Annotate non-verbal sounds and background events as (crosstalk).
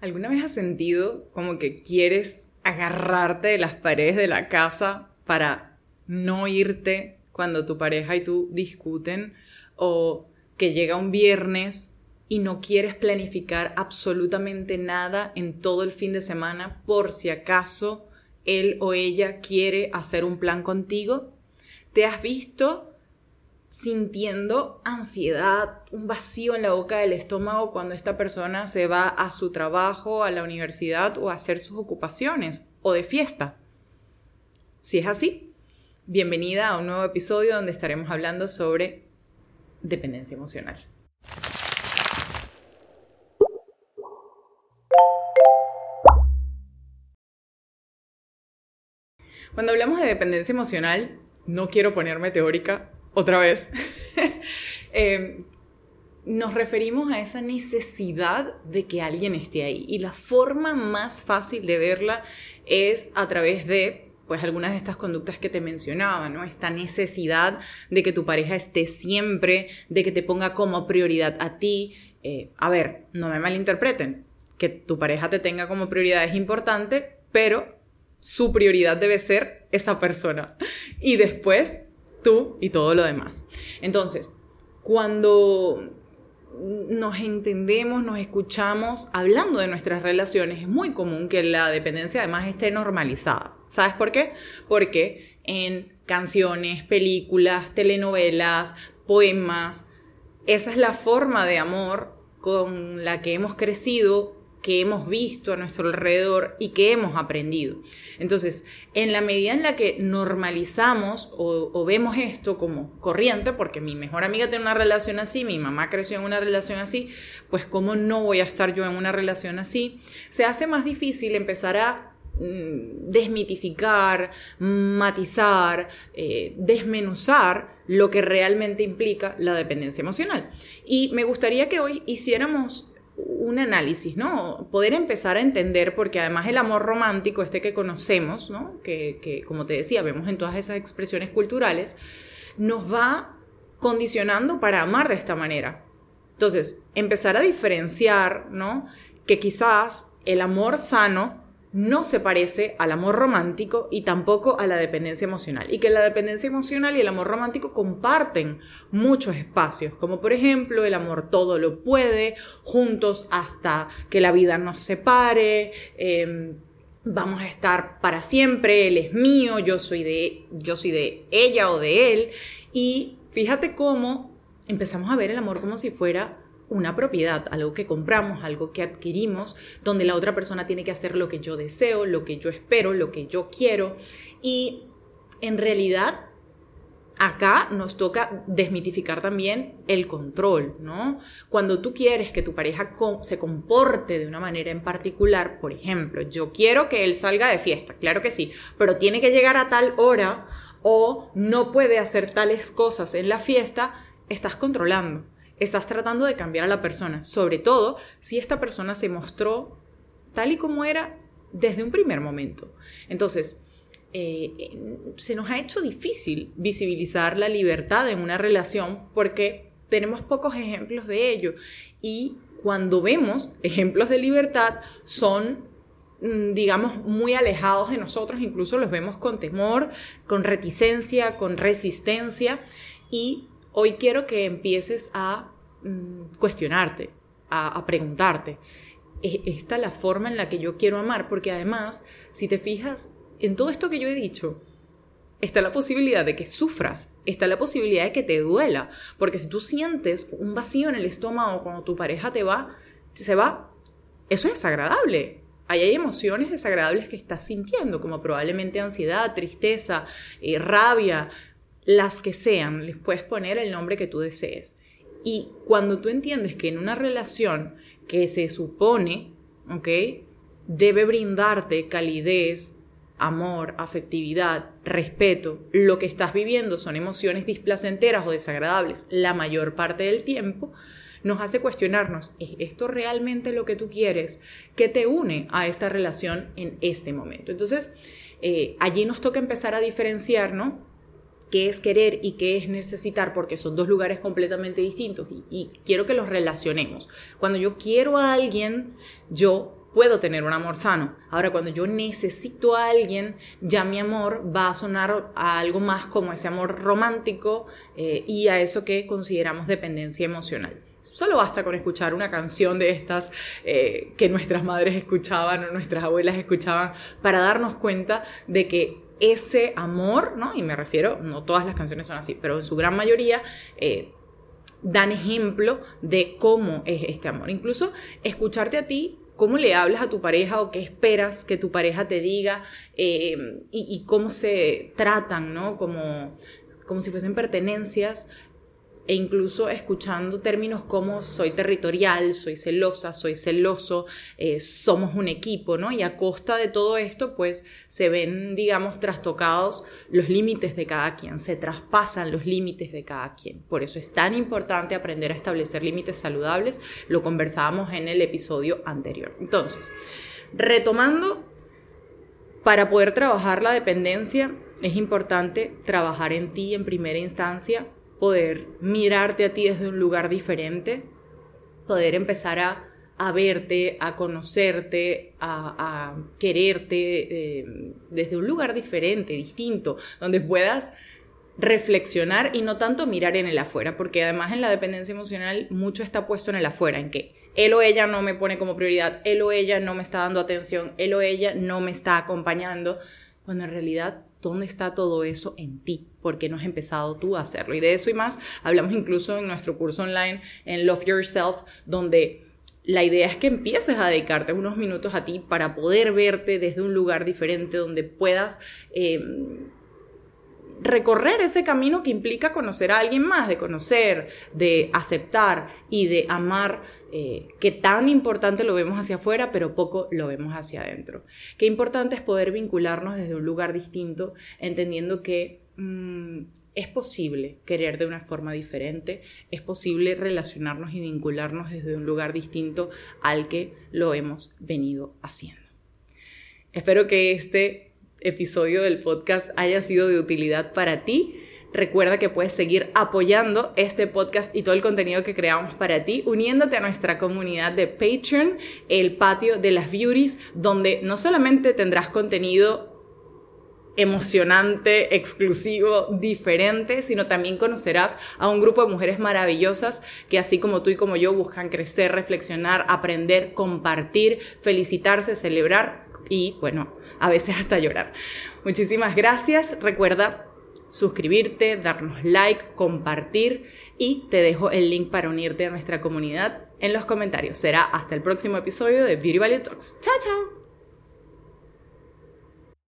¿Alguna vez has sentido como que quieres agarrarte de las paredes de la casa para no irte cuando tu pareja y tú discuten? ¿O que llega un viernes y no quieres planificar absolutamente nada en todo el fin de semana por si acaso él o ella quiere hacer un plan contigo? ¿Te has visto sintiendo ansiedad, un vacío en la boca del estómago cuando esta persona se va a su trabajo, a la universidad o a hacer sus ocupaciones o de fiesta. Si es así, bienvenida a un nuevo episodio donde estaremos hablando sobre dependencia emocional. Cuando hablamos de dependencia emocional, no quiero ponerme teórica, otra vez, (laughs) em, nos referimos a esa necesidad de que alguien esté ahí. Y la forma más fácil de verla es a través de pues algunas de estas conductas que te mencionaba, ¿no? Esta necesidad de que tu pareja esté siempre, de que te ponga como prioridad a ti. Eh, a ver, no me malinterpreten, que tu pareja te tenga como prioridad es importante, pero su prioridad debe ser esa persona. (laughs) Y después tú y todo lo demás. Entonces, cuando nos entendemos, nos escuchamos hablando de nuestras relaciones, es muy común que la dependencia además esté normalizada. ¿Sabes por qué? Porque en canciones, películas, telenovelas, poemas, esa es la forma de amor con la que hemos crecido que hemos visto a nuestro alrededor y que hemos aprendido. Entonces, en la medida en la que normalizamos o, vemos esto como corriente, porque mi mejor amiga tiene una relación así, mi mamá creció en una relación así, pues cómo no voy a estar yo en una relación así, se hace más difícil empezar a mm, desmitificar, matizar, eh, desmenuzar lo que realmente implica la dependencia emocional. Y me gustaría que hoy hiciéramos un análisis, ¿no? Poder empezar a entender, porque además el amor romántico, este que conocemos, ¿no? Que, que, como te decía, vemos en todas esas expresiones culturales, nos va condicionando para amar de esta manera. Entonces, empezar a diferenciar, ¿no? Que quizás el amor sano no se parece al amor romántico y tampoco a la dependencia emocional. Y que la dependencia emocional y el amor romántico comparten muchos espacios, como por ejemplo el amor todo lo puede, juntos hasta que la vida nos separe. Em, vamos a estar para siempre, él es mío, yo soy de, yo soy de ella o de él. Y fíjate cómo empezamos a ver el amor como si fuera una propiedad, algo que compramos, algo que adquirimos, donde la otra persona tiene que hacer lo que yo deseo, lo que yo espero, lo que yo quiero. Y en realidad acá nos toca desmitificar también el control, ¿no? Cuando tú quieres que tu pareja se comporte de una manera en particular, por ejemplo, yo quiero que él salga de fiesta, claro que sí, pero tiene que llegar a tal hora o no puede hacer tales cosas en la fiesta, estás controlando estás tratando de cambiar a la persona, sobre todo si esta persona se mostró tal y como era desde un primer momento. Entonces, eh, se nos ha hecho difícil visibilizar la libertad en una relación porque tenemos pocos ejemplos de ello y cuando vemos ejemplos de libertad son mm, digamos, muy alejados de nosotros, incluso los vemos con temor, con reticencia, con resistencia, y hoy quiero que empieces a mm, cuestionarte, a, preguntarte, ¿es esta la forma en la que yo quiero amar? Porque además, si te fijas en todo esto que yo he dicho, está la posibilidad de que sufras, está la posibilidad de que te duela, porque si tú sientes un vacío en el estómago cuando tu pareja te va, se va, eso es desagradable. Ahí hay emociones desagradables que estás sintiendo, como probablemente ansiedad, tristeza, eh, rabia, las que sean, les puedes poner el nombre que tú desees. Y cuando tú entiendes que en una relación que se supone, ¿ok? Debe brindarte calidez, amor, afectividad, respeto, lo que estás viviendo son emociones displacenteras o desagradables la mayor parte del tiempo, nos hace cuestionarnos, ¿es esto realmente lo que tú quieres? ¿Qué te une a esta relación en este momento? Entonces, eh, allí nos toca empezar a diferenciar, ¿no? Qué es querer y qué es necesitar, porque son dos lugares completamente distintos y, quiero que los relacionemos. Cuando yo quiero a alguien, yo puedo tener un amor sano. Ahora, cuando yo necesito a alguien, ya mi amor va a sonar a algo más como ese amor romántico eh, y a eso que consideramos dependencia emocional. Solo basta con escuchar una canción de estas eh, que nuestras madres escuchaban o nuestras abuelas escuchaban para darnos cuenta de que ese amor, ¿no? Y me refiero, no todas las canciones son así, pero en su gran mayoría eh, dan ejemplo de cómo es este amor. Incluso escucharte a ti cómo le hablas a tu pareja o qué esperas que tu pareja te diga eh, y, cómo se tratan, ¿no? Como, como si fuesen pertenencias, e incluso escuchando términos como soy territorial, soy celosa, soy celoso, eh, somos un equipo, ¿no? Y a costa de todo esto, pues se ven, digamos, trastocados los límites de cada quien, se traspasan los límites de cada quien. Por eso es tan importante aprender a establecer límites saludables, lo conversábamos en el episodio anterior. Entonces, retomando, para poder trabajar la dependencia, es importante trabajar en ti en primera instancia, poder mirarte a ti desde un lugar diferente, poder empezar a, verte, a conocerte, a, quererte eh, desde un lugar diferente, distinto, donde puedas reflexionar y no tanto mirar en el afuera, porque además en la dependencia emocional mucho está puesto en el afuera, en que él o ella no me pone como prioridad, él o ella no me está dando atención, él o ella no me está acompañando, cuando en realidad ¿Dónde está todo eso en ti? ¿Por qué no has empezado tú a hacerlo? Y de eso y más hablamos incluso en nuestro curso online en Love Yourself, donde la idea es que empieces a dedicarte unos minutos a ti para poder verte desde un lugar diferente, donde puedas em, recorrer ese camino que implica conocer a alguien más, de conocer, de aceptar y de amar, eh, que tan importante lo vemos hacia afuera, pero poco lo vemos hacia adentro. Qué importante es poder vincularnos desde un lugar distinto, entendiendo que mm, es posible querer de una forma diferente, es posible relacionarnos y vincularnos desde un lugar distinto al que lo hemos venido haciendo. Espero que este episodio del podcast haya sido de utilidad para ti. Recuerda que puedes seguir apoyando este podcast y todo el contenido que creamos para ti, uniéndote a nuestra comunidad de Patreon, el patio de las beauties, donde no solamente tendrás contenido emocionante, exclusivo, diferente, sino también conocerás a un grupo de mujeres maravillosas que así como tú y como yo buscan crecer, reflexionar, aprender, compartir, felicitarse, celebrar y bueno, a veces hasta llorar. Muchísimas gracias. Recuerda suscribirte, darnos like, compartir y te dejo el link para unirte a nuestra comunidad en los comentarios. Será hasta el próximo episodio de Beauty Value Talks. Chao, chao.